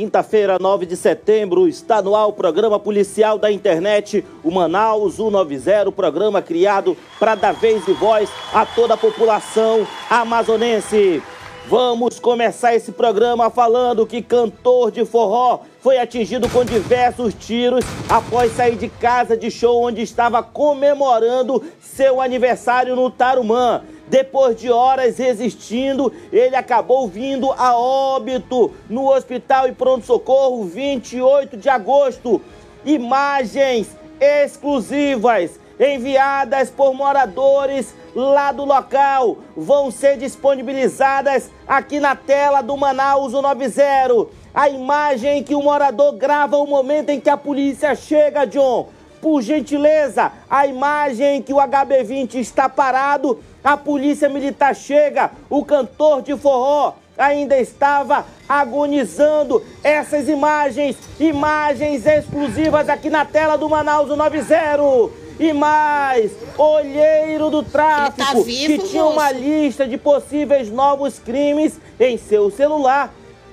quinta-feira, 9 de setembro, está no ar o programa policial da internet, o Manaus 190, programa criado para dar vez e voz a toda a população amazonense. Vamos começar esse programa falando que cantor de forró foi atingido com diversos tiros após sair de casa de show onde estava comemorando seu aniversário no Tarumã. Depois de horas resistindo, ele acabou vindo a óbito no Hospital e Pronto Socorro 28 de agosto. Imagens exclusivas enviadas por moradores lá do local vão ser disponibilizadas aqui na tela do Manaus 90. A imagem que o morador grava o momento em que a polícia chega, John. Por gentileza, a imagem que o HB20 está parado a polícia militar chega, o cantor de forró ainda estava agonizando. Essas imagens, imagens exclusivas aqui na tela do Manaus 90. E mais, olheiro do tráfico, tá vivo, que tinha moço. uma lista de possíveis novos crimes em seu celular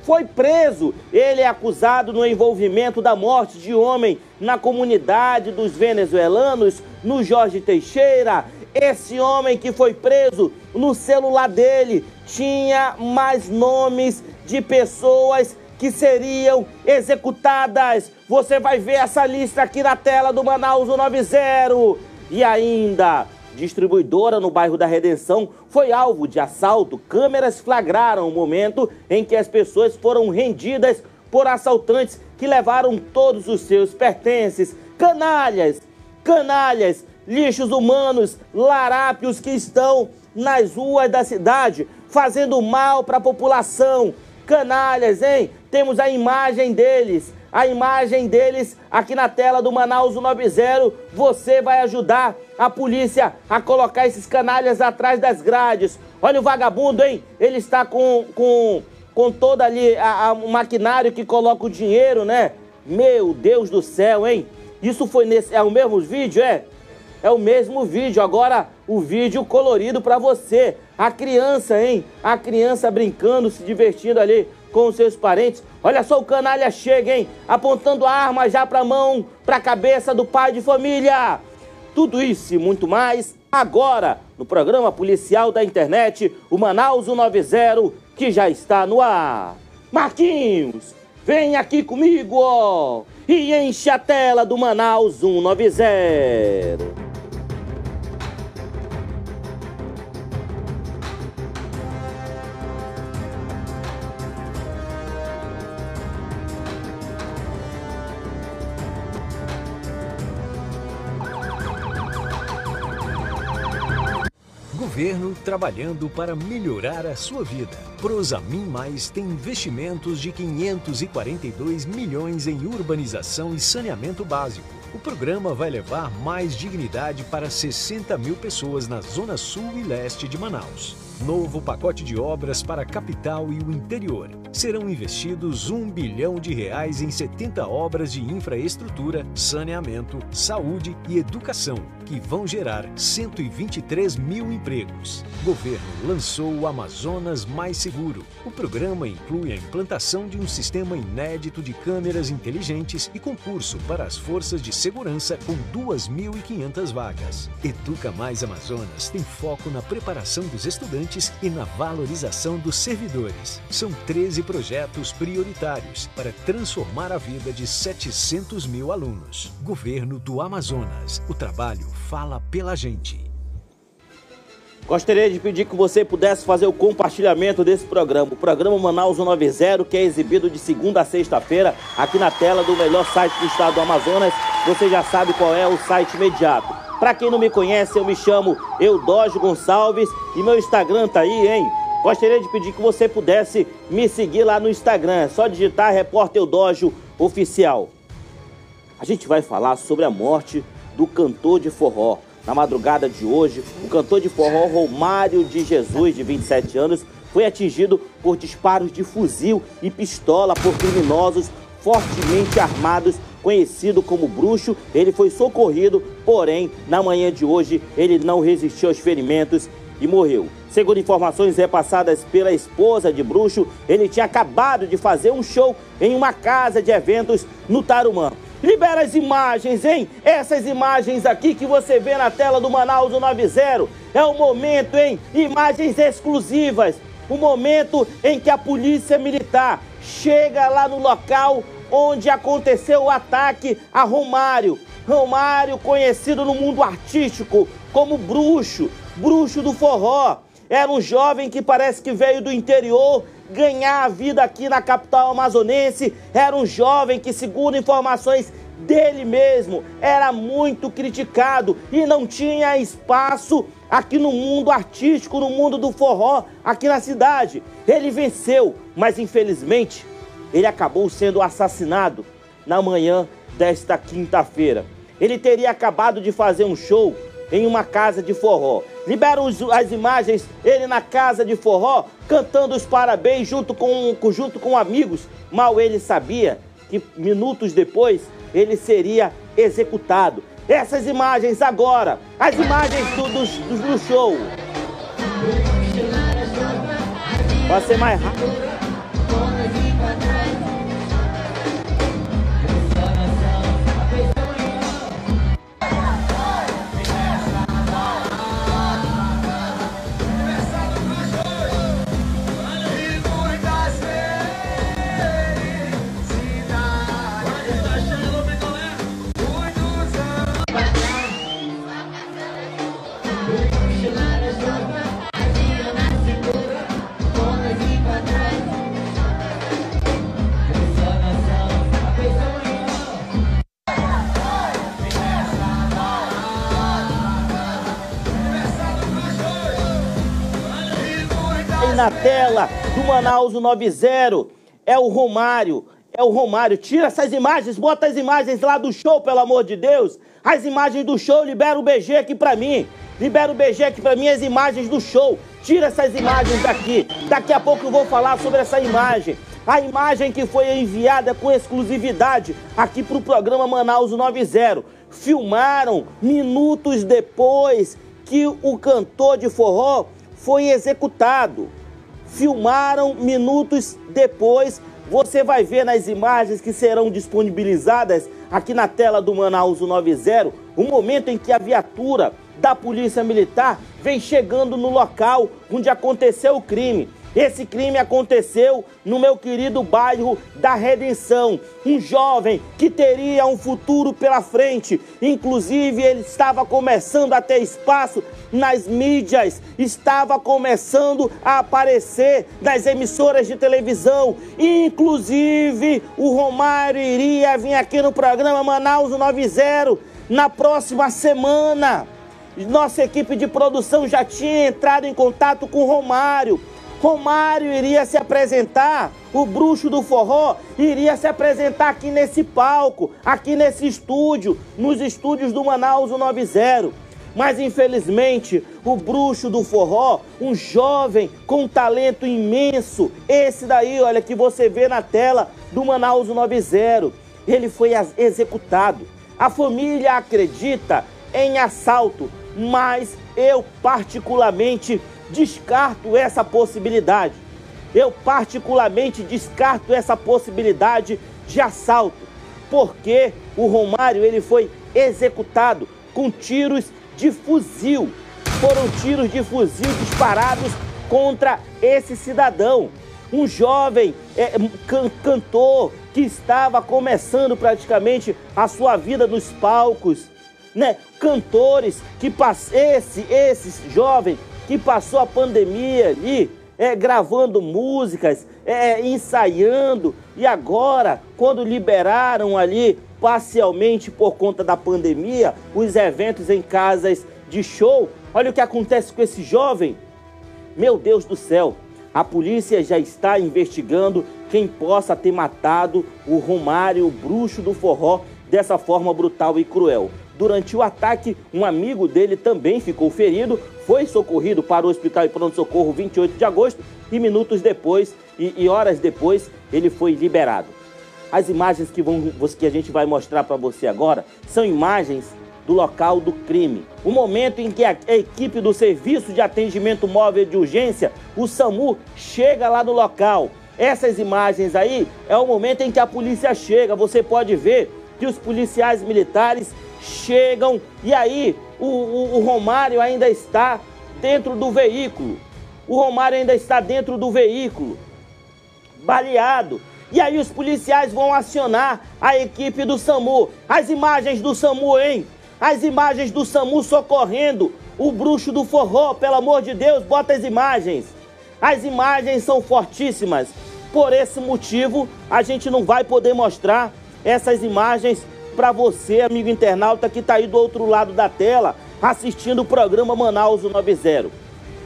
foi preso. Ele é acusado no envolvimento da morte de homem na comunidade dos venezuelanos, no Jorge Teixeira. Esse homem que foi preso, no celular dele tinha mais nomes de pessoas que seriam executadas. Você vai ver essa lista aqui na tela do Manaus 90. E ainda, distribuidora no bairro da Redenção foi alvo de assalto. Câmeras flagraram o momento em que as pessoas foram rendidas por assaltantes que levaram todos os seus pertences. Canalhas, canalhas lixos humanos, larápios que estão nas ruas da cidade, fazendo mal para a população. Canalhas, hein? Temos a imagem deles, a imagem deles aqui na tela do Manaus 90. Você vai ajudar a polícia a colocar esses canalhas atrás das grades. Olha o vagabundo, hein? Ele está com, com, com todo ali a, a, o maquinário que coloca o dinheiro, né? Meu Deus do céu, hein? Isso foi nesse. É o mesmo vídeo, é? É o mesmo vídeo, agora o vídeo colorido para você. A criança, hein? A criança brincando, se divertindo ali com os seus parentes. Olha só o canalha chega, hein? Apontando a arma já para mão, para a cabeça do pai de família. Tudo isso e muito mais agora no programa policial da internet, o Manaus 190, que já está no ar. Marquinhos, vem aqui comigo, ó, e enche a tela do Manaus 190. Governo trabalhando para melhorar a sua vida. Prosamin Mais tem investimentos de 542 milhões em urbanização e saneamento básico. O programa vai levar mais dignidade para 60 mil pessoas na zona sul e leste de Manaus. Novo pacote de obras para a capital e o interior. Serão investidos um bilhão de reais em 70 obras de infraestrutura, saneamento, saúde e educação que vão gerar 123 mil empregos. Governo lançou o Amazonas Mais Seguro. O programa inclui a implantação de um sistema inédito de câmeras inteligentes e concurso para as forças de segurança com 2.500 vagas. Educa Mais Amazonas tem foco na preparação dos estudantes e na valorização dos servidores. São 13 projetos prioritários para transformar a vida de 700 mil alunos. Governo do Amazonas. O trabalho fala pela gente. Gostaria de pedir que você pudesse fazer o compartilhamento desse programa, o programa Manaus 190, que é exibido de segunda a sexta-feira aqui na tela do melhor site do estado do Amazonas. Você já sabe qual é o site imediato. Para quem não me conhece, eu me chamo Eudógio Gonçalves e meu Instagram tá aí, hein? Gostaria de pedir que você pudesse me seguir lá no Instagram. É só digitar Repórter Eudógio Oficial. A gente vai falar sobre a morte do cantor de forró. Na madrugada de hoje, o cantor de forró Romário de Jesus, de 27 anos, foi atingido por disparos de fuzil e pistola por criminosos fortemente armados, conhecido como bruxo. Ele foi socorrido, porém, na manhã de hoje, ele não resistiu aos ferimentos e morreu. Segundo informações repassadas pela esposa de Bruxo, ele tinha acabado de fazer um show em uma casa de eventos no Tarumã. Libera as imagens, hein? Essas imagens aqui que você vê na tela do Manaus 90 é o momento, hein? Imagens exclusivas. O momento em que a polícia militar chega lá no local onde aconteceu o ataque a Romário. Romário, conhecido no mundo artístico como bruxo, bruxo do forró. Era um jovem que parece que veio do interior ganhar a vida aqui na capital amazonense. Era um jovem que, segundo informações dele mesmo, era muito criticado e não tinha espaço aqui no mundo artístico, no mundo do forró, aqui na cidade. Ele venceu, mas infelizmente ele acabou sendo assassinado na manhã desta quinta-feira. Ele teria acabado de fazer um show em uma casa de forró. Liberam as imagens, ele na casa de forró, cantando os parabéns junto com, junto com amigos. Mal ele sabia que minutos depois ele seria executado. Essas imagens agora, as imagens do, do, do show. Vai ser mais rápido. Na tela do Manaus 90 é o Romário. É o Romário. Tira essas imagens, bota as imagens lá do show, pelo amor de Deus. As imagens do show, libera o BG aqui pra mim. Libera o BG aqui pra mim, as imagens do show. Tira essas imagens daqui. Daqui a pouco eu vou falar sobre essa imagem. A imagem que foi enviada com exclusividade aqui pro programa Manaus 90. Filmaram minutos depois que o cantor de forró foi executado filmaram minutos depois. Você vai ver nas imagens que serão disponibilizadas aqui na tela do Manaus 90 o momento em que a viatura da Polícia Militar vem chegando no local onde aconteceu o crime. Esse crime aconteceu no meu querido bairro da Redenção. Um jovem que teria um futuro pela frente, inclusive ele estava começando a ter espaço nas mídias, estava começando a aparecer nas emissoras de televisão. Inclusive, o Romário iria vir aqui no programa Manaus 90 na próxima semana. Nossa equipe de produção já tinha entrado em contato com o Romário Romário iria se apresentar, o bruxo do forró iria se apresentar aqui nesse palco, aqui nesse estúdio, nos estúdios do Manaus 90. Mas infelizmente, o bruxo do forró, um jovem com talento imenso, esse daí, olha, que você vê na tela do Manaus 90, ele foi executado. A família acredita em assalto, mas eu particularmente descarto essa possibilidade. Eu particularmente descarto essa possibilidade de assalto, porque o Romário ele foi executado com tiros de fuzil. Foram tiros de fuzil disparados contra esse cidadão, um jovem é, can cantor que estava começando praticamente a sua vida nos palcos, né? Cantores que esse esse jovem que passou a pandemia ali, é, gravando músicas, é, ensaiando, e agora, quando liberaram ali parcialmente por conta da pandemia, os eventos em casas de show, olha o que acontece com esse jovem. Meu Deus do céu, a polícia já está investigando quem possa ter matado o Romário, o bruxo do forró, dessa forma brutal e cruel. Durante o ataque, um amigo dele também ficou ferido, foi socorrido para o hospital de pronto-socorro 28 de agosto e minutos depois e, e, horas depois ele foi liberado. As imagens que, vão, que a gente vai mostrar para você agora são imagens do local do crime. O momento em que a equipe do Serviço de Atendimento Móvel de Urgência, o SAMU, chega lá no local. Essas imagens aí é o momento em que a polícia chega. Você pode ver que os policiais militares chegam e aí o, o, o Romário ainda está dentro do veículo. O Romário ainda está dentro do veículo, baleado. E aí os policiais vão acionar a equipe do SAMU. As imagens do SAMU, hein? As imagens do SAMU socorrendo o bruxo do forró, pelo amor de Deus, bota as imagens. As imagens são fortíssimas. Por esse motivo, a gente não vai poder mostrar essas imagens para você, amigo internauta que está aí do outro lado da tela, assistindo o programa Manaus 90.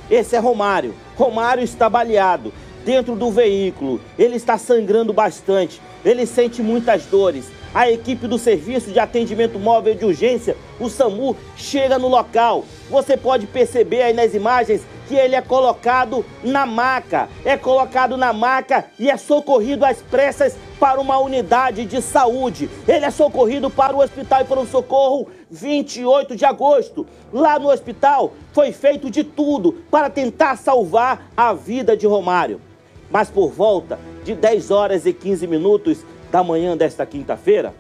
Esse é Romário. Romário está baleado dentro do veículo. Ele está sangrando bastante. Ele sente muitas dores. A equipe do Serviço de Atendimento Móvel de Urgência, o SAMU, chega no local. Você pode perceber aí nas imagens que ele é colocado na maca. É colocado na maca e é socorrido às pressas para uma unidade de saúde. Ele é socorrido para o hospital e para o socorro 28 de agosto. Lá no hospital foi feito de tudo para tentar salvar a vida de Romário. Mas por volta de 10 horas e 15 minutos da manhã desta quinta-feira,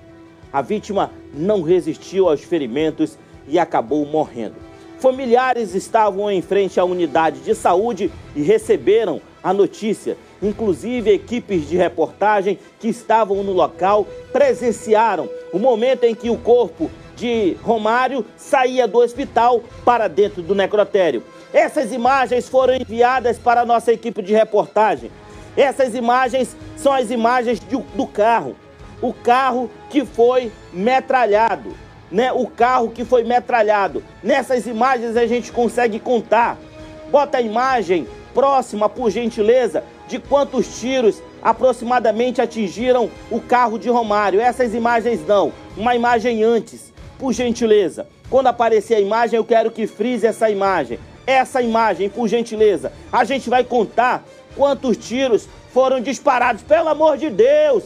a vítima não resistiu aos ferimentos e acabou morrendo. Familiares estavam em frente à unidade de saúde e receberam a notícia. Inclusive, equipes de reportagem que estavam no local presenciaram o momento em que o corpo de Romário saía do hospital para dentro do necrotério. Essas imagens foram enviadas para a nossa equipe de reportagem. Essas imagens são as imagens do carro. O carro que foi metralhado. Né? O carro que foi metralhado. Nessas imagens a gente consegue contar. Bota a imagem próxima, por gentileza, de quantos tiros aproximadamente atingiram o carro de Romário. Essas imagens não. Uma imagem antes, por gentileza. Quando aparecer a imagem, eu quero que frise essa imagem. Essa imagem, por gentileza. A gente vai contar quantos tiros foram disparados. Pelo amor de Deus!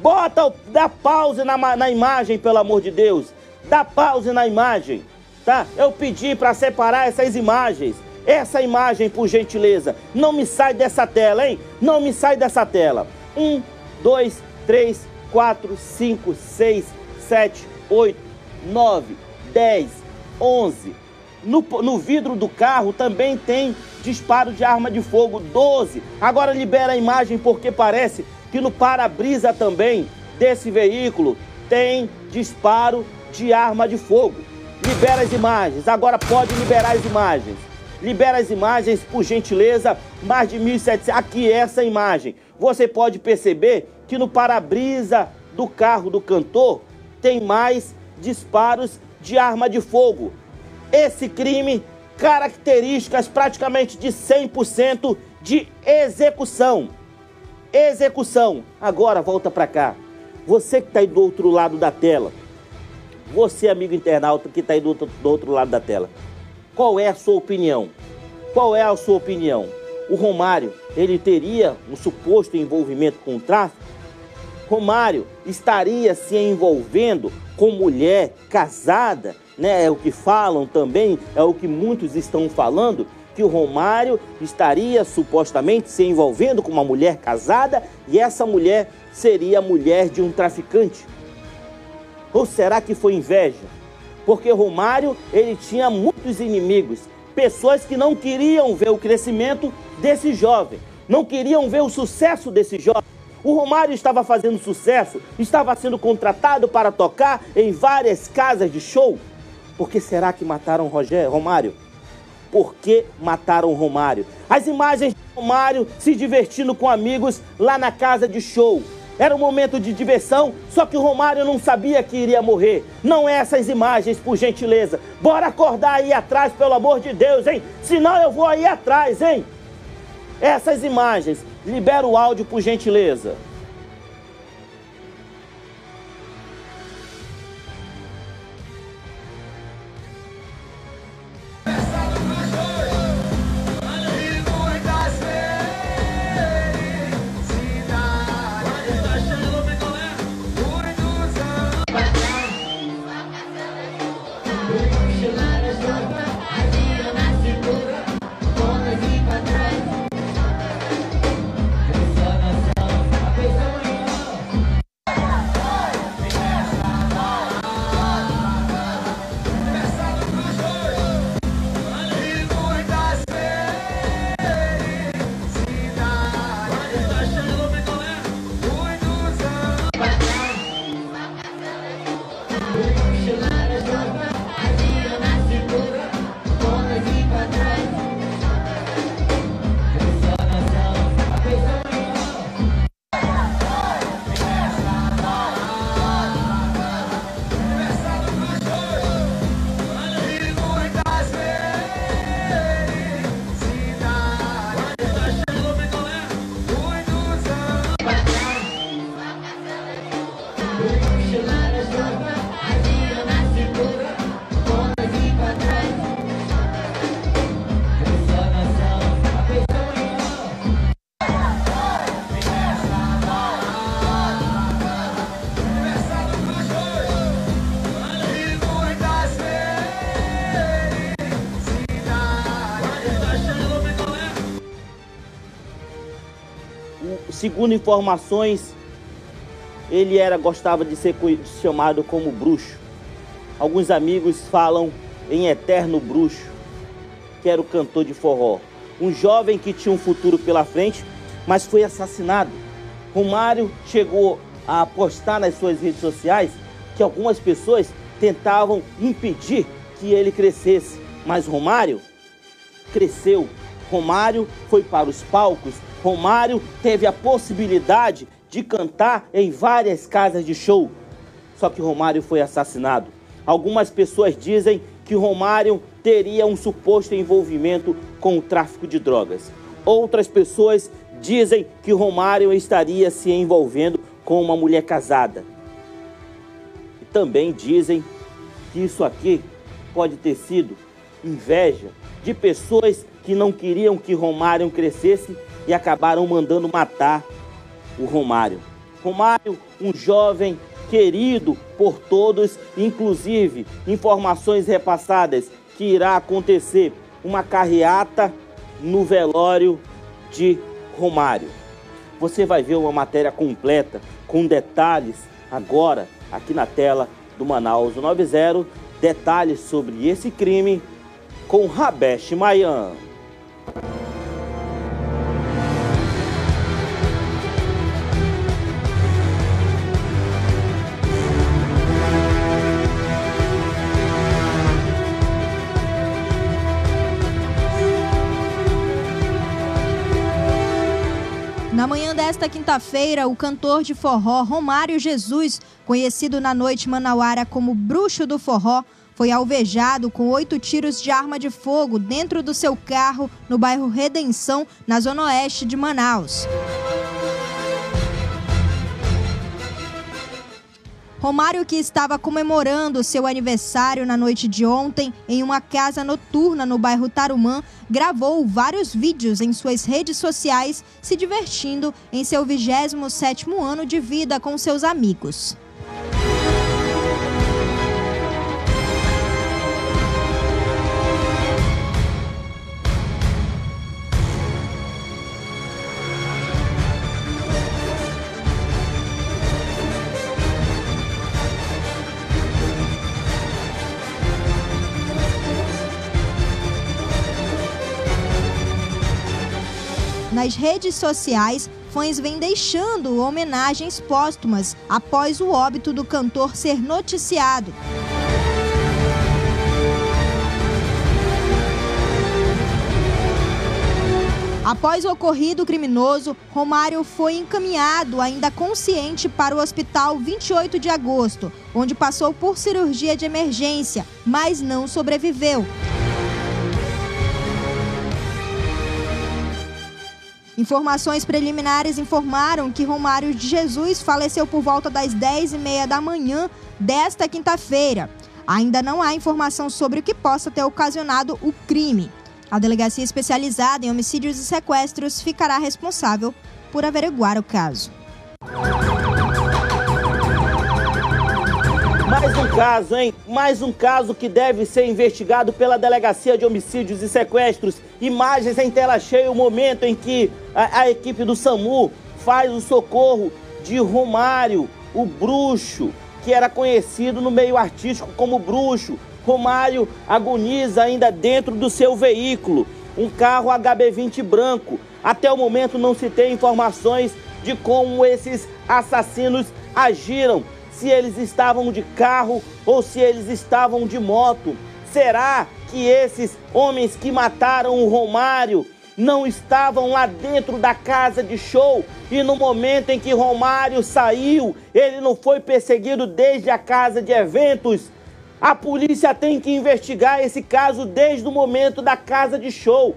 Bota, dá pause na, na imagem, pelo amor de Deus. Dá pause na imagem, tá? Eu pedi para separar essas imagens. Essa imagem, por gentileza. Não me sai dessa tela, hein? Não me sai dessa tela. Um, dois, três, quatro, cinco, seis, sete, oito, nove, dez, onze. No, no vidro do carro também tem disparo de arma de fogo, 12. Agora libera a imagem porque parece que no para-brisa também desse veículo tem disparo de arma de fogo. Libera as imagens, agora pode liberar as imagens. Libera as imagens, por gentileza, mais de 1.700. Aqui essa imagem. Você pode perceber que no para-brisa do carro do cantor tem mais disparos de arma de fogo. Esse crime características praticamente de 100% de execução. Execução. Agora volta para cá. Você que está aí do outro lado da tela, você amigo internauta que está aí do outro, do outro lado da tela, qual é a sua opinião? Qual é a sua opinião? O Romário, ele teria um suposto envolvimento com o tráfico? Romário estaria se envolvendo com mulher casada né? É o que falam também, é o que muitos estão falando, que o Romário estaria supostamente se envolvendo com uma mulher casada e essa mulher seria a mulher de um traficante. Ou será que foi inveja? Porque Romário, ele tinha muitos inimigos, pessoas que não queriam ver o crescimento desse jovem, não queriam ver o sucesso desse jovem. O Romário estava fazendo sucesso, estava sendo contratado para tocar em várias casas de show, por que será que mataram Rogério, Romário? Por que mataram Romário? As imagens de Romário se divertindo com amigos lá na casa de show. Era um momento de diversão, só que o Romário não sabia que iria morrer. Não é essas imagens, por gentileza. Bora acordar aí atrás, pelo amor de Deus, hein? Senão eu vou aí atrás, hein? Essas imagens. Libera o áudio, por gentileza. Segundo informações, ele era gostava de ser chamado como bruxo. Alguns amigos falam em eterno bruxo, que era o cantor de forró. Um jovem que tinha um futuro pela frente, mas foi assassinado. Romário chegou a postar nas suas redes sociais que algumas pessoas tentavam impedir que ele crescesse, mas Romário cresceu. Romário foi para os palcos Romário teve a possibilidade de cantar em várias casas de show. Só que Romário foi assassinado. Algumas pessoas dizem que Romário teria um suposto envolvimento com o tráfico de drogas. Outras pessoas dizem que Romário estaria se envolvendo com uma mulher casada. E também dizem que isso aqui pode ter sido inveja de pessoas que não queriam que Romário crescesse e acabaram mandando matar o Romário. Romário, um jovem querido por todos, inclusive informações repassadas que irá acontecer uma carreata no velório de Romário. Você vai ver uma matéria completa com detalhes agora aqui na tela do Manaus 90, detalhes sobre esse crime com Rabesh Mayan. Na manhã desta quinta-feira, o cantor de forró Romário Jesus, conhecido na noite manauara como Bruxo do Forró, foi alvejado com oito tiros de arma de fogo dentro do seu carro no bairro Redenção, na zona oeste de Manaus. Romário, que estava comemorando seu aniversário na noite de ontem em uma casa noturna no bairro Tarumã, gravou vários vídeos em suas redes sociais se divertindo em seu 27º ano de vida com seus amigos. Nas redes sociais, fãs vêm deixando homenagens póstumas após o óbito do cantor ser noticiado. Após o ocorrido criminoso, Romário foi encaminhado, ainda consciente, para o hospital 28 de agosto, onde passou por cirurgia de emergência, mas não sobreviveu. Informações preliminares informaram que Romário de Jesus faleceu por volta das 10h30 da manhã desta quinta-feira. Ainda não há informação sobre o que possa ter ocasionado o crime. A delegacia especializada em homicídios e sequestros ficará responsável por averiguar o caso. Mais um caso, hein? Mais um caso que deve ser investigado pela Delegacia de Homicídios e Sequestros. Imagens em tela cheia, o momento em que a, a equipe do SAMU faz o socorro de Romário, o bruxo, que era conhecido no meio artístico como bruxo. Romário agoniza ainda dentro do seu veículo, um carro HB20 branco. Até o momento não se tem informações de como esses assassinos agiram, se eles estavam de carro ou se eles estavam de moto. Será que esses homens que mataram o Romário não estavam lá dentro da casa de show e no momento em que Romário saiu, ele não foi perseguido desde a casa de eventos? A polícia tem que investigar esse caso desde o momento da casa de show,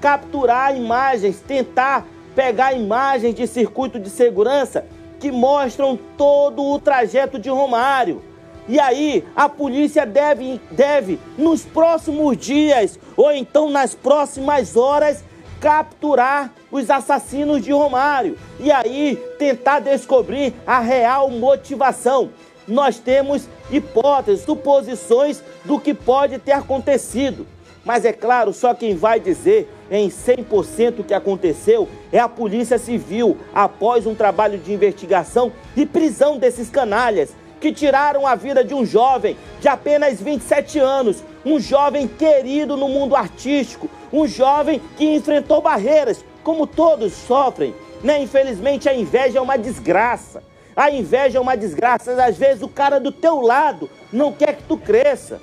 capturar imagens, tentar pegar imagens de circuito de segurança que mostram todo o trajeto de Romário. E aí, a polícia deve, deve, nos próximos dias ou então nas próximas horas, capturar os assassinos de Romário. E aí, tentar descobrir a real motivação nós temos hipóteses, suposições do que pode ter acontecido. Mas é claro, só quem vai dizer em 100% o que aconteceu é a Polícia Civil, após um trabalho de investigação e prisão desses canalhas que tiraram a vida de um jovem de apenas 27 anos, um jovem querido no mundo artístico, um jovem que enfrentou barreiras, como todos sofrem. Né? Infelizmente, a inveja é uma desgraça. A inveja é uma desgraça. Às vezes o cara do teu lado não quer que tu cresça.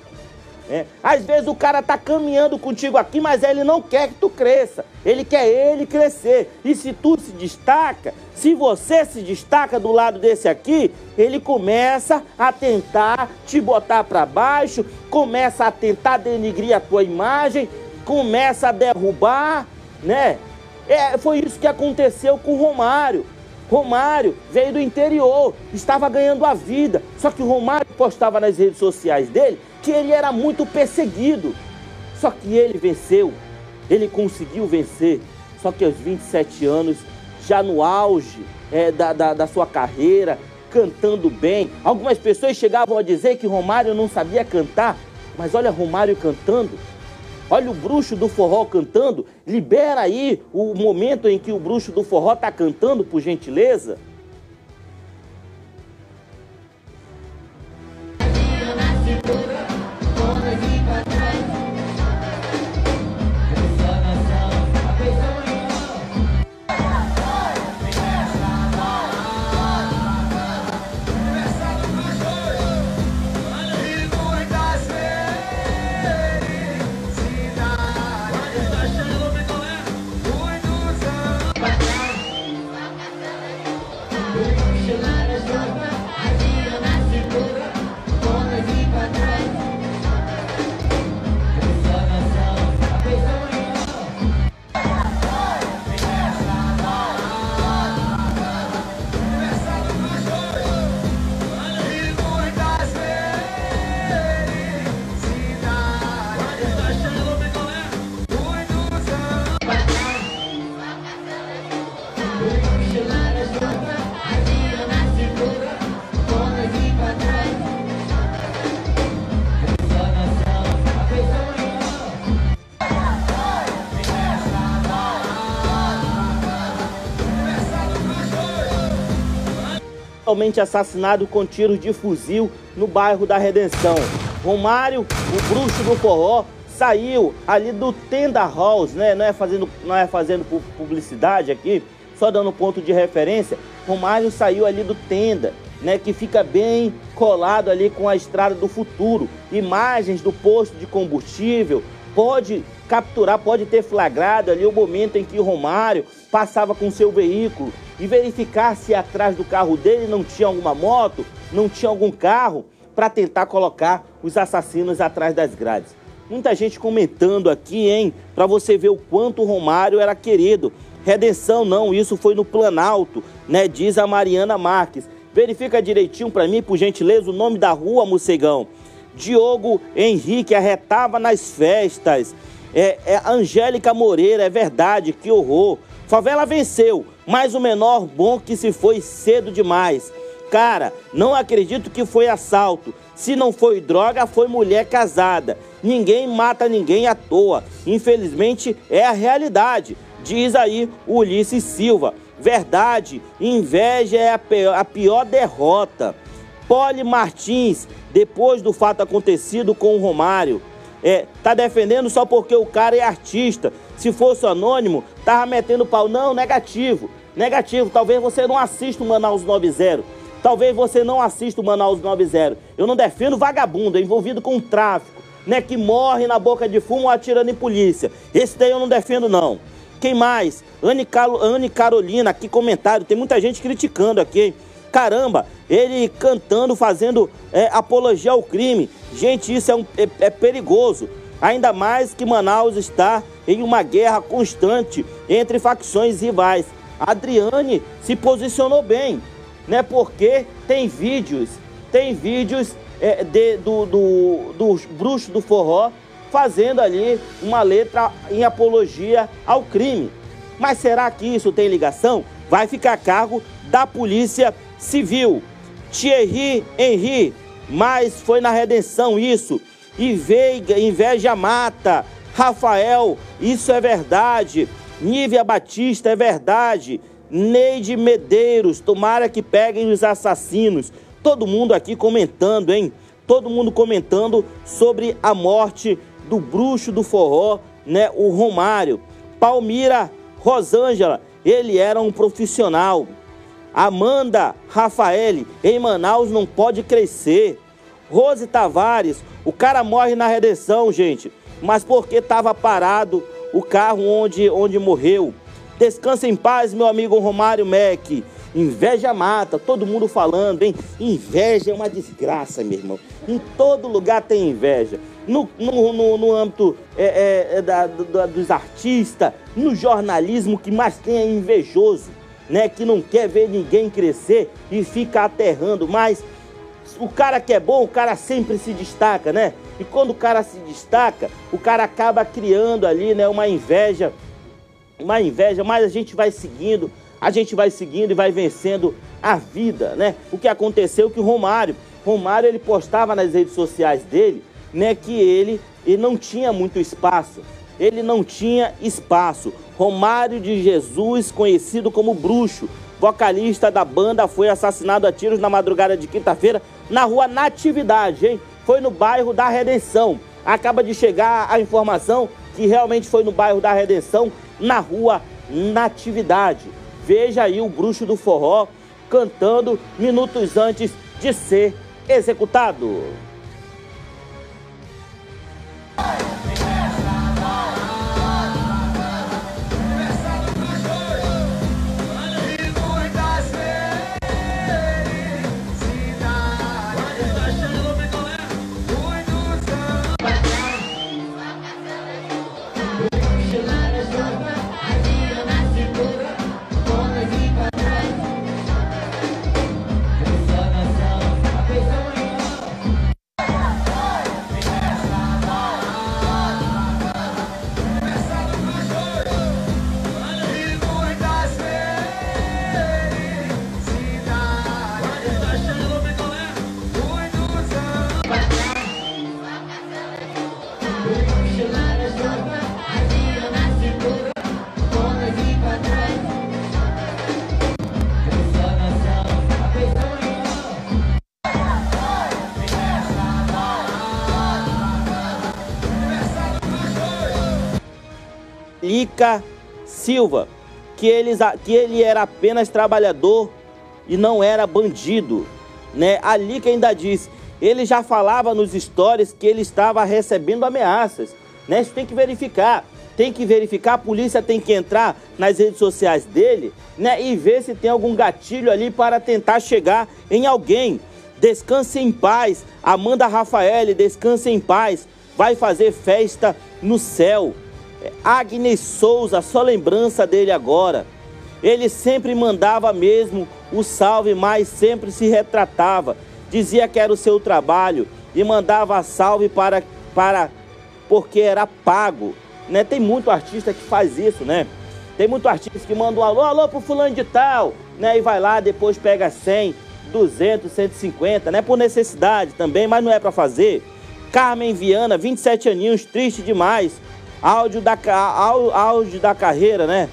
É. Às vezes o cara tá caminhando contigo aqui, mas ele não quer que tu cresça. Ele quer ele crescer. E se tu se destaca, se você se destaca do lado desse aqui, ele começa a tentar te botar para baixo, começa a tentar denigrir a tua imagem, começa a derrubar, né? É, foi isso que aconteceu com o Romário. Romário veio do interior, estava ganhando a vida. Só que o Romário postava nas redes sociais dele que ele era muito perseguido. Só que ele venceu, ele conseguiu vencer. Só que aos 27 anos, já no auge é, da, da, da sua carreira, cantando bem. Algumas pessoas chegavam a dizer que Romário não sabia cantar, mas olha Romário cantando. Olha o bruxo do forró cantando. Libera aí o momento em que o bruxo do forró está cantando, por gentileza. 아, brutalmente assassinado com tiros de fuzil no bairro da Redenção. Romário, o bruxo do forró, saiu ali do Tenda House, né? Não é fazendo, não é fazendo publicidade aqui, só dando ponto de referência. Romário saiu ali do Tenda, né? Que fica bem colado ali com a estrada do futuro. Imagens do posto de combustível, pode capturar, pode ter flagrado ali o momento em que Romário passava com seu veículo e verificar se atrás do carro dele não tinha alguma moto, não tinha algum carro, para tentar colocar os assassinos atrás das grades. Muita gente comentando aqui, hein, para você ver o quanto o Romário era querido. Redenção não, isso foi no Planalto, né? Diz a Mariana Marques. Verifica direitinho para mim, por gentileza, o nome da rua, Mocegão. Diogo Henrique arretava nas festas. É, é Angélica Moreira, é verdade, que horror. Favela venceu, mas o menor bom que se foi cedo demais. Cara, não acredito que foi assalto. Se não foi droga, foi mulher casada. Ninguém mata ninguém à toa. Infelizmente, é a realidade, diz aí Ulisses Silva. Verdade, inveja é a pior, a pior derrota. Poli Martins, depois do fato acontecido com o Romário, é, tá defendendo só porque o cara é artista. Se fosse anônimo, tava metendo pau. Não, negativo. Negativo. Talvez você não assista o Manaus 90. Talvez você não assista o Manaus 90. Eu não defendo vagabundo, é envolvido com tráfico, né? Que morre na boca de fumo atirando em polícia. Esse daí eu não defendo, não. Quem mais? Anne, Anne Carolina, aqui comentário. Tem muita gente criticando aqui. Caramba, ele cantando, fazendo é, apologia ao crime. Gente, isso é, um, é, é perigoso. Ainda mais que Manaus está em uma guerra constante entre facções rivais. Adriane se posicionou bem, né? Porque tem vídeos, tem vídeos é, de, do, do, do forró fazendo ali uma letra em apologia ao crime. Mas será que isso tem ligação? Vai ficar a cargo da Polícia Civil. Thierry Henry, mas foi na redenção isso. E Veiga, inveja mata. Rafael, isso é verdade. Nívia Batista, é verdade. Neide Medeiros, tomara que peguem os assassinos. Todo mundo aqui comentando, hein? Todo mundo comentando sobre a morte do bruxo do forró, né, o Romário. Palmira Rosângela, ele era um profissional. Amanda Rafael, em Manaus não pode crescer. Rose Tavares, o cara morre na redenção, gente, mas porque estava parado o carro onde, onde morreu. Descansa em paz, meu amigo Romário Mac. Inveja mata, todo mundo falando, hein? Inveja é uma desgraça, meu irmão. Em todo lugar tem inveja. No, no, no, no âmbito é, é, é da, da, dos artistas, no jornalismo, que mais tem é invejoso, né? Que não quer ver ninguém crescer e fica aterrando. Mas o cara que é bom, o cara sempre se destaca, né? E quando o cara se destaca, o cara acaba criando ali, né? Uma inveja, uma inveja, mas a gente vai seguindo a gente vai seguindo e vai vencendo a vida, né? O que aconteceu que o Romário, Romário ele postava nas redes sociais dele, né, que ele, ele não tinha muito espaço. Ele não tinha espaço. Romário de Jesus, conhecido como Bruxo, vocalista da banda, foi assassinado a tiros na madrugada de quinta-feira na rua Natividade, hein? Foi no bairro da Redenção. Acaba de chegar a informação que realmente foi no bairro da Redenção, na rua Natividade. Veja aí o bruxo do forró cantando minutos antes de ser executado. Silva, que, que ele era apenas trabalhador e não era bandido. Né? A Lica ainda diz, ele já falava nos stories que ele estava recebendo ameaças. Né? Isso tem que verificar. Tem que verificar, a polícia tem que entrar nas redes sociais dele né? e ver se tem algum gatilho ali para tentar chegar em alguém. Descanse em paz. Amanda Rafael, descanse em paz. Vai fazer festa no céu. Agnes Souza, só lembrança dele agora. Ele sempre mandava mesmo o salve, mas sempre se retratava. Dizia que era o seu trabalho e mandava salve para, para porque era pago. Né? Tem muito artista que faz isso, né? Tem muito artista que manda um alô, alô pro fulano de tal, né? E vai lá, depois pega 100, 200, 150, né? Por necessidade também, mas não é para fazer. Carmen Viana, 27 aninhos, triste demais. Áudio da, áudio da carreira, né?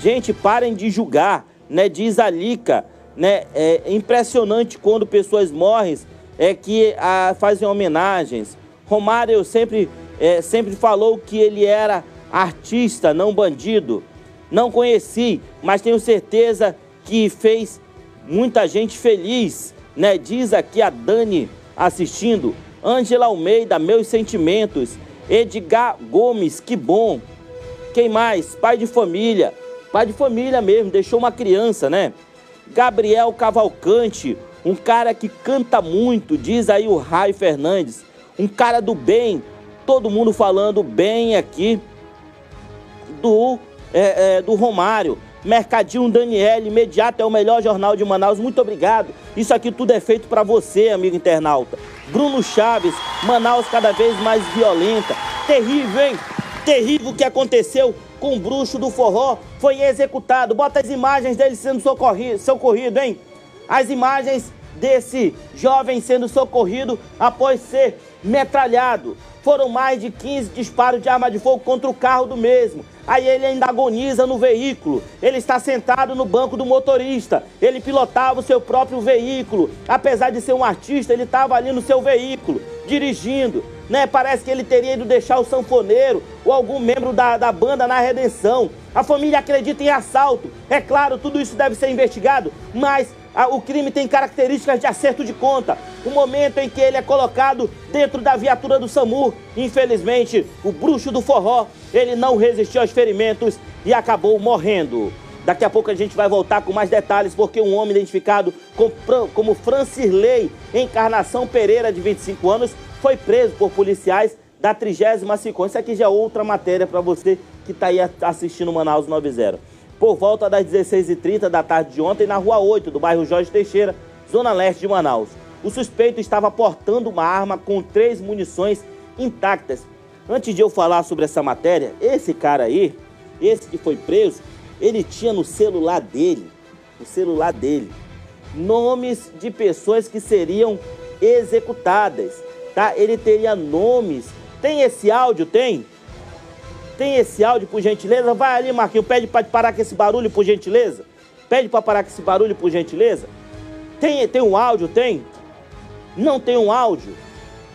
Gente, parem de julgar, né? Diz a Lica, né? É impressionante quando pessoas morrem, é que a, fazem homenagens. Romário sempre, é, sempre falou que ele era artista, não bandido. Não conheci, mas tenho certeza que fez muita gente feliz, né? Diz aqui a Dani assistindo. Ângela Almeida, meus sentimentos. Edgar Gomes, que bom. Quem mais? Pai de família. Pai de família mesmo, deixou uma criança, né? Gabriel Cavalcante, um cara que canta muito, diz aí o Raio Fernandes. Um cara do bem, todo mundo falando bem aqui do, é, é, do Romário. Mercadinho Daniel, imediato é o melhor jornal de Manaus. Muito obrigado. Isso aqui tudo é feito para você, amigo internauta. Bruno Chaves, Manaus cada vez mais violenta. Terrível, hein? Terrível o que aconteceu com o bruxo do forró. Foi executado. Bota as imagens dele sendo socorrido, socorrido hein? As imagens desse jovem sendo socorrido após ser metralhado. Foram mais de 15 disparos de arma de fogo contra o carro do mesmo. Aí ele ainda agoniza no veículo. Ele está sentado no banco do motorista. Ele pilotava o seu próprio veículo. Apesar de ser um artista, ele estava ali no seu veículo, dirigindo. Né? Parece que ele teria ido deixar o sanfoneiro ou algum membro da, da banda na redenção. A família acredita em assalto. É claro, tudo isso deve ser investigado, mas o crime tem características de acerto de conta. O momento em que ele é colocado dentro da viatura do SAMU. Infelizmente, o bruxo do forró, ele não resistiu aos ferimentos e acabou morrendo. Daqui a pouco a gente vai voltar com mais detalhes, porque um homem identificado como Francirley Encarnação Pereira, de 25 anos, foi preso por policiais da 35 Isso aqui já é outra matéria para você que está aí assistindo Manaus 90 por volta das 16h30 da tarde de ontem na Rua 8 do bairro Jorge Teixeira, zona leste de Manaus. O suspeito estava portando uma arma com três munições intactas. Antes de eu falar sobre essa matéria, esse cara aí, esse que foi preso, ele tinha no celular dele, no celular dele, nomes de pessoas que seriam executadas, tá? Ele teria nomes. Tem esse áudio? Tem? Tem esse áudio, por gentileza? Vai ali, Marquinhos, pede para parar com esse barulho, por gentileza. Pede para parar com esse barulho, por gentileza. Tem, tem um áudio? Tem? Não tem um áudio?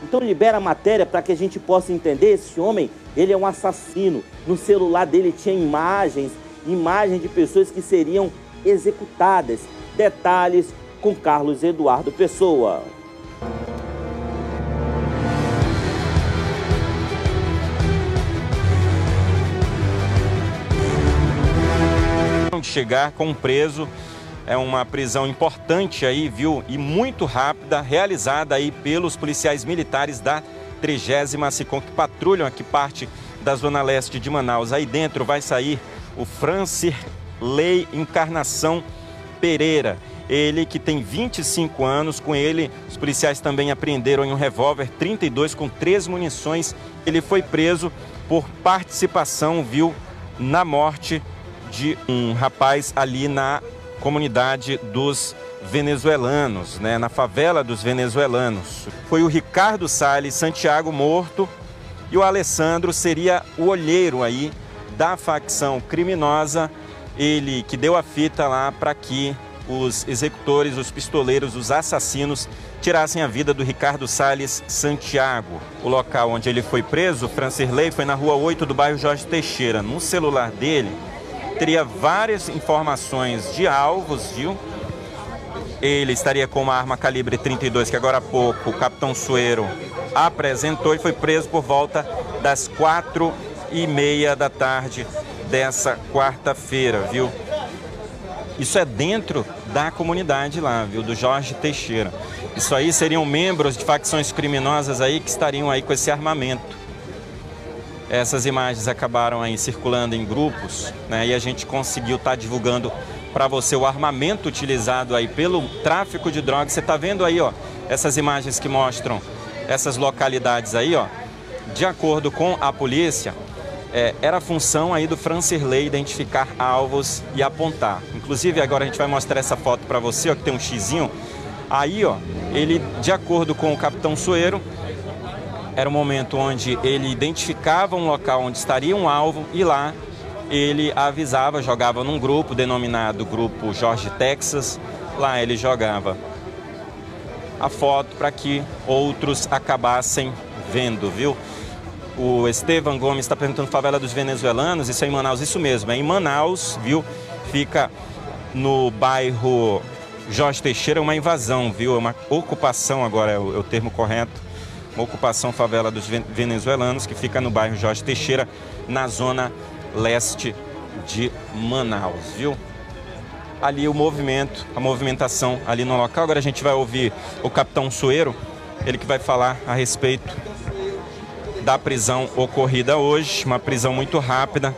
Então libera a matéria para que a gente possa entender. Esse homem, ele é um assassino. No celular dele tinha imagens, imagens de pessoas que seriam executadas. Detalhes com Carlos Eduardo Pessoa. De chegar com um preso. É uma prisão importante aí, viu? E muito rápida, realizada aí pelos policiais militares da 30 SICOM que patrulham aqui parte da zona leste de Manaus. Aí dentro vai sair o Francis Lei Encarnação Pereira. Ele que tem 25 anos, com ele os policiais também apreenderam um revólver 32 com três munições. Ele foi preso por participação, viu, na morte de um rapaz ali na comunidade dos venezuelanos, né, na favela dos venezuelanos. Foi o Ricardo Salles Santiago morto e o Alessandro seria o olheiro aí da facção criminosa, ele que deu a fita lá para que os executores, os pistoleiros, os assassinos tirassem a vida do Ricardo Salles Santiago. O local onde ele foi preso, Francirley, foi na rua 8 do bairro Jorge Teixeira. No celular dele teria várias informações de alvos, viu? Ele estaria com uma arma calibre 32 que agora há pouco o capitão Sueiro apresentou e foi preso por volta das quatro e meia da tarde dessa quarta-feira, viu? Isso é dentro da comunidade lá, viu? Do Jorge Teixeira. Isso aí seriam membros de facções criminosas aí que estariam aí com esse armamento. Essas imagens acabaram aí circulando em grupos né, e a gente conseguiu estar tá divulgando para você o armamento utilizado aí pelo tráfico de drogas. Você está vendo aí, ó, essas imagens que mostram essas localidades aí, ó. De acordo com a polícia, é, era função aí do Francirley identificar alvos e apontar. Inclusive agora a gente vai mostrar essa foto para você, ó, que tem um xizinho. Aí, ó, ele, de acordo com o capitão Sueiro, era o momento onde ele identificava um local onde estaria um alvo e lá ele avisava, jogava num grupo denominado Grupo Jorge Texas. Lá ele jogava a foto para que outros acabassem vendo, viu? O Estevam Gomes está perguntando favela dos venezuelanos, isso é em Manaus, isso mesmo, é em Manaus, viu? Fica no bairro Jorge Teixeira, uma invasão, viu? É uma ocupação agora é o, é o termo correto. Ocupação favela dos venezuelanos que fica no bairro Jorge Teixeira, na zona leste de Manaus, viu? Ali o movimento, a movimentação ali no local. Agora a gente vai ouvir o capitão Sueiro, ele que vai falar a respeito da prisão ocorrida hoje, uma prisão muito rápida.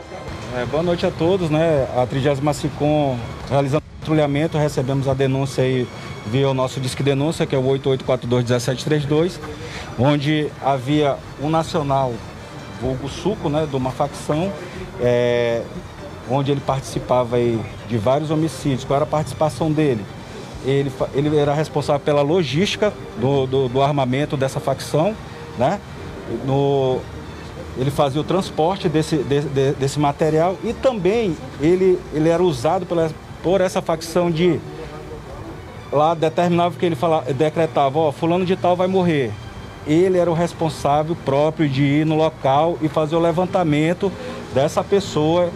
É, boa noite a todos, né? A 30 SICOM realizando patrulhamento, recebemos a denúncia aí via o nosso disque denúncia, que é o 88421732, onde havia um nacional, vulgo suco, né, de uma facção, é, onde ele participava aí de vários homicídios. Qual era a participação dele? Ele, ele era responsável pela logística do, do, do armamento dessa facção, né? No, ele fazia o transporte desse, de, de, desse material e também ele, ele era usado pela, por essa facção de lá determinava que ele falava, decretava, ó, fulano de tal vai morrer. Ele era o responsável próprio de ir no local e fazer o levantamento dessa pessoa.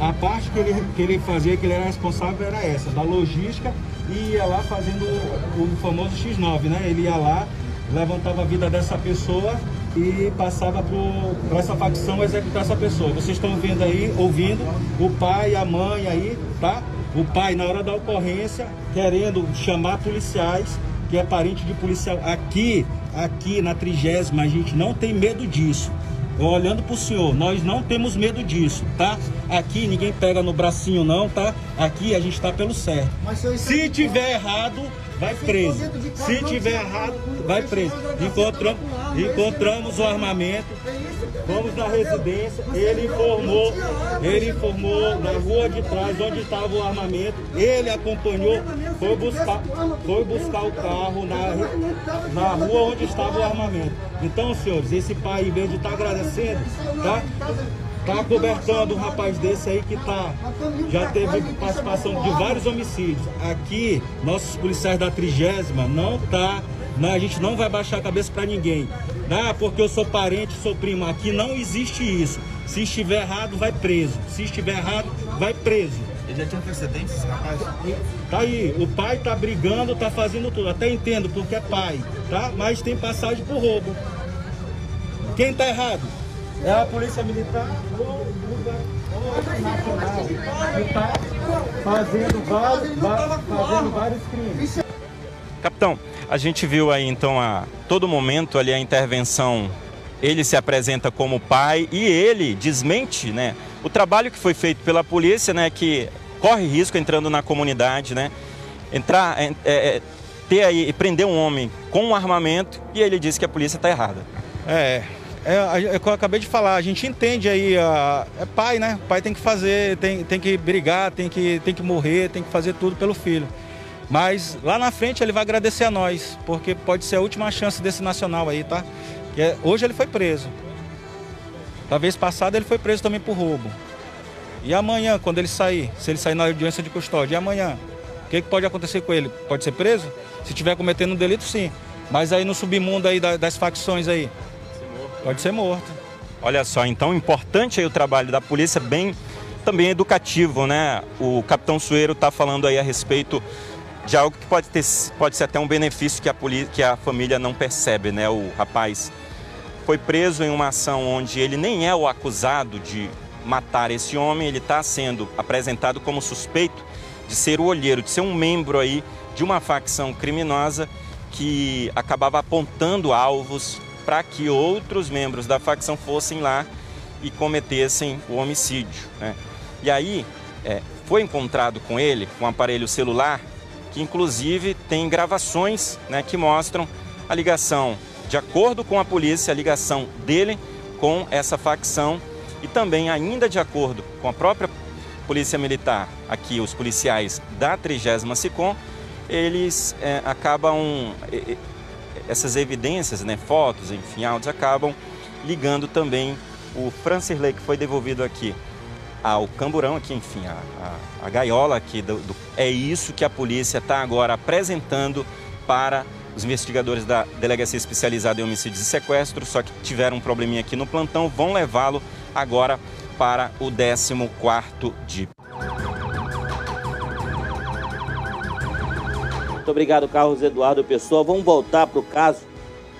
A parte que ele, que ele fazia, que ele era responsável, era essa, da logística, e ia lá fazendo o, o famoso X9, né? Ele ia lá, levantava a vida dessa pessoa e passava para essa facção executar essa pessoa. Vocês estão vendo aí, ouvindo, o pai a mãe aí, tá? O pai, na hora da ocorrência, querendo chamar policiais, que é parente de policial. Aqui, aqui na trigésima, a gente não tem medo disso. Olhando para o senhor, nós não temos medo disso, tá? Aqui ninguém pega no bracinho não, tá? Aqui a gente está pelo certo. Se tiver errado, vai preso. Se tiver errado, vai preso. Encontramos, encontramos o armamento, Vamos na residência, ele informou, ele informou na rua de trás onde estava o armamento, ele acompanhou, foi buscar, foi buscar o carro na, na rua onde estava o armamento. Então, senhores, esse pai, em vez de estar tá agradecendo, tá? Tá cobertando um rapaz desse aí que tá, já teve participação de vários homicídios. Aqui, nossos policiais da trigésima não tá não, a gente não vai baixar a cabeça para ninguém. Ah, porque eu sou parente, sou primo. Aqui não existe isso. Se estiver errado, vai preso. Se estiver errado, vai preso. Ele já tinha antecedentes, rapaz? Tá aí, o pai tá brigando, tá fazendo tudo. Até entendo porque é pai, tá? Mas tem passagem por roubo. Quem tá errado? É a polícia militar ou o nacional que tá fazendo vários, fazendo vários crimes. Capitão, a gente viu aí então a todo momento ali a intervenção. Ele se apresenta como pai e ele desmente, né, o trabalho que foi feito pela polícia, né, que corre risco entrando na comunidade, né, entrar, é, é, ter aí prender um homem com um armamento e ele diz que a polícia está errada. É, é, é, eu acabei de falar, a gente entende aí, a, é pai, né? O pai tem que fazer, tem, tem que brigar, tem que, tem que morrer, tem que fazer tudo pelo filho. Mas lá na frente ele vai agradecer a nós, porque pode ser a última chance desse nacional aí, tá? É, hoje ele foi preso. Da vez passada ele foi preso também por roubo. E amanhã, quando ele sair, se ele sair na audiência de custódia, e amanhã? O que, que pode acontecer com ele? Pode ser preso? Se estiver cometendo um delito, sim. Mas aí no submundo aí das facções aí, pode ser morto. Olha só, então importante aí o trabalho da polícia, bem também educativo, né? O capitão Sueiro está falando aí a respeito de algo que pode, ter, pode ser até um benefício que a, que a família não percebe, né? O rapaz foi preso em uma ação onde ele nem é o acusado de matar esse homem, ele está sendo apresentado como suspeito de ser o olheiro, de ser um membro aí de uma facção criminosa que acabava apontando alvos para que outros membros da facção fossem lá e cometessem o homicídio. Né? E aí é, foi encontrado com ele, com um aparelho celular, que inclusive tem gravações né, que mostram a ligação, de acordo com a polícia, a ligação dele com essa facção e também, ainda de acordo com a própria Polícia Militar, aqui os policiais da 30 SICOM, eles é, acabam, essas evidências, né, fotos, enfim, áudios, acabam ligando também o Francis que foi devolvido aqui ao camburão aqui, enfim, a, a, a gaiola aqui. Do, do, é isso que a polícia está agora apresentando para os investigadores da Delegacia Especializada em Homicídios e Sequestros, só que tiveram um probleminha aqui no plantão, vão levá-lo agora para o 14º DIP. Muito obrigado, Carlos Eduardo Pessoa. Vamos voltar para o caso.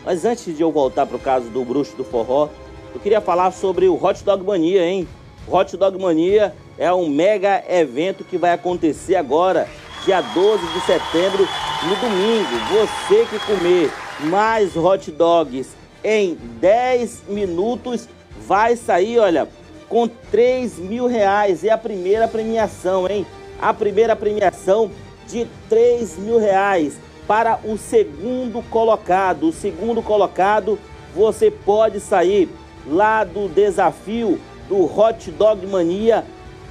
Mas antes de eu voltar para o caso do bruxo do forró, eu queria falar sobre o Hot Dog Mania, hein? Hot Dog Mania é um mega evento que vai acontecer agora, dia 12 de setembro, no domingo. Você que comer mais hot dogs em 10 minutos vai sair, olha, com 3 mil reais. É a primeira premiação, hein? A primeira premiação de 3 mil reais para o segundo colocado. O segundo colocado, você pode sair lá do desafio do Hot Dog Mania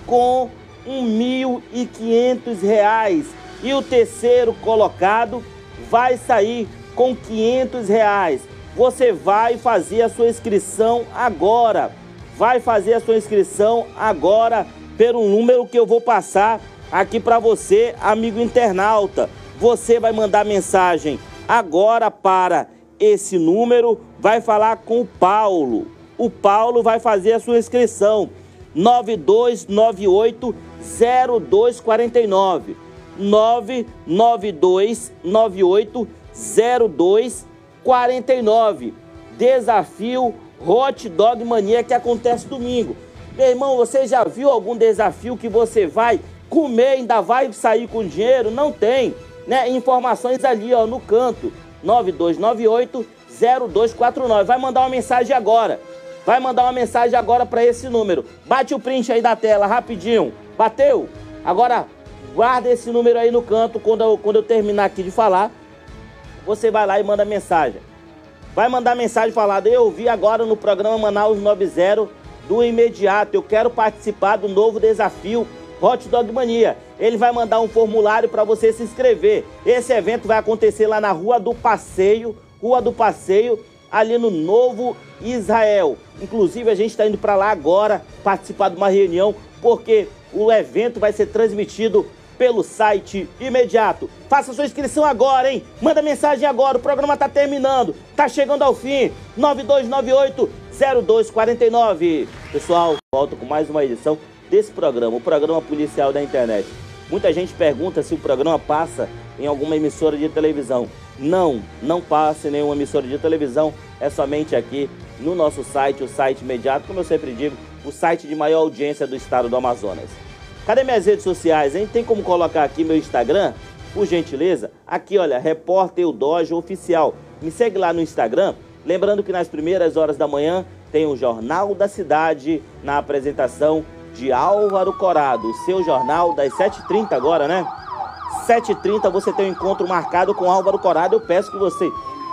com R$ 1.500 e o terceiro colocado vai sair com 500 reais. Você vai fazer a sua inscrição agora. Vai fazer a sua inscrição agora pelo número que eu vou passar aqui para você, amigo internauta. Você vai mandar mensagem agora para esse número, vai falar com o Paulo o Paulo vai fazer a sua inscrição. 9298 0249 99298 0249 Desafio Hot Dog Mania que acontece domingo. Meu irmão, você já viu algum desafio que você vai comer, ainda vai sair com dinheiro? Não tem, né? Informações ali, ó, no canto. 9298 0249. Vai mandar uma mensagem agora vai mandar uma mensagem agora para esse número. Bate o print aí da tela, rapidinho. Bateu? Agora, guarda esse número aí no canto quando eu, quando eu terminar aqui de falar. Você vai lá e manda mensagem. Vai mandar mensagem falando, eu vi agora no programa Manaus 90 do imediato. Eu quero participar do novo desafio Hot Dog Mania. Ele vai mandar um formulário para você se inscrever. Esse evento vai acontecer lá na Rua do Passeio, Rua do Passeio, ali no Novo Israel. Inclusive, a gente está indo para lá agora participar de uma reunião, porque o evento vai ser transmitido pelo site imediato. Faça sua inscrição agora, hein? Manda mensagem agora, o programa está terminando, está chegando ao fim. 9298-0249. Pessoal, volto com mais uma edição desse programa, o programa policial da internet. Muita gente pergunta se o programa passa em alguma emissora de televisão. Não, não passa em nenhuma emissora de televisão, é somente aqui no nosso site, o site imediato, como eu sempre digo, o site de maior audiência do estado do Amazonas. Cadê minhas redes sociais, hein? Tem como colocar aqui meu Instagram? Por gentileza, aqui olha, Repórter Dojo Oficial. Me segue lá no Instagram. Lembrando que nas primeiras horas da manhã tem o Jornal da Cidade na apresentação de Álvaro Corado, seu jornal das 7h30 agora, né? 7h30 você tem um encontro marcado com Álvaro Corado. Eu peço que você,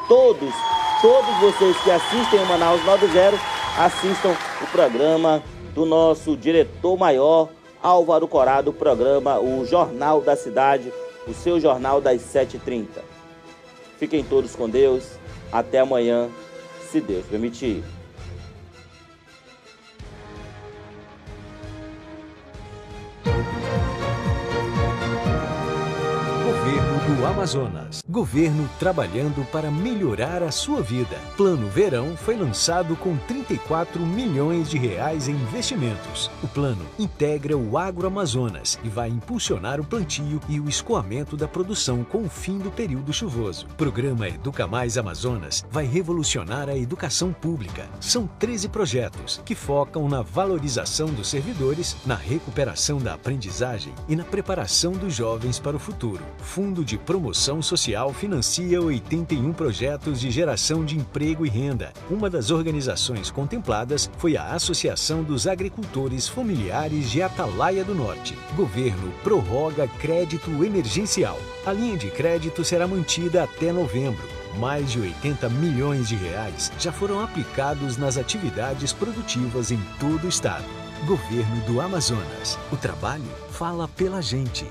todos, todos vocês que assistem o Manaus 90, assistam o programa do nosso diretor maior, Álvaro Corado, o programa, o Jornal da Cidade, o seu jornal das 7h30. Fiquem todos com Deus. Até amanhã, se Deus permitir. Amazonas. Governo trabalhando para melhorar a sua vida. Plano Verão foi lançado com 34 milhões de reais em investimentos. O plano integra o agroamazonas e vai impulsionar o plantio e o escoamento da produção com o fim do período chuvoso. O programa Educa Mais Amazonas vai revolucionar a educação pública. São 13 projetos que focam na valorização dos servidores, na recuperação da aprendizagem e na preparação dos jovens para o futuro. Fundo de Promoção Social financia 81 projetos de geração de emprego e renda. Uma das organizações contempladas foi a Associação dos Agricultores Familiares de Atalaia do Norte. Governo prorroga crédito emergencial. A linha de crédito será mantida até novembro. Mais de 80 milhões de reais já foram aplicados nas atividades produtivas em todo o estado. Governo do Amazonas. O trabalho fala pela gente.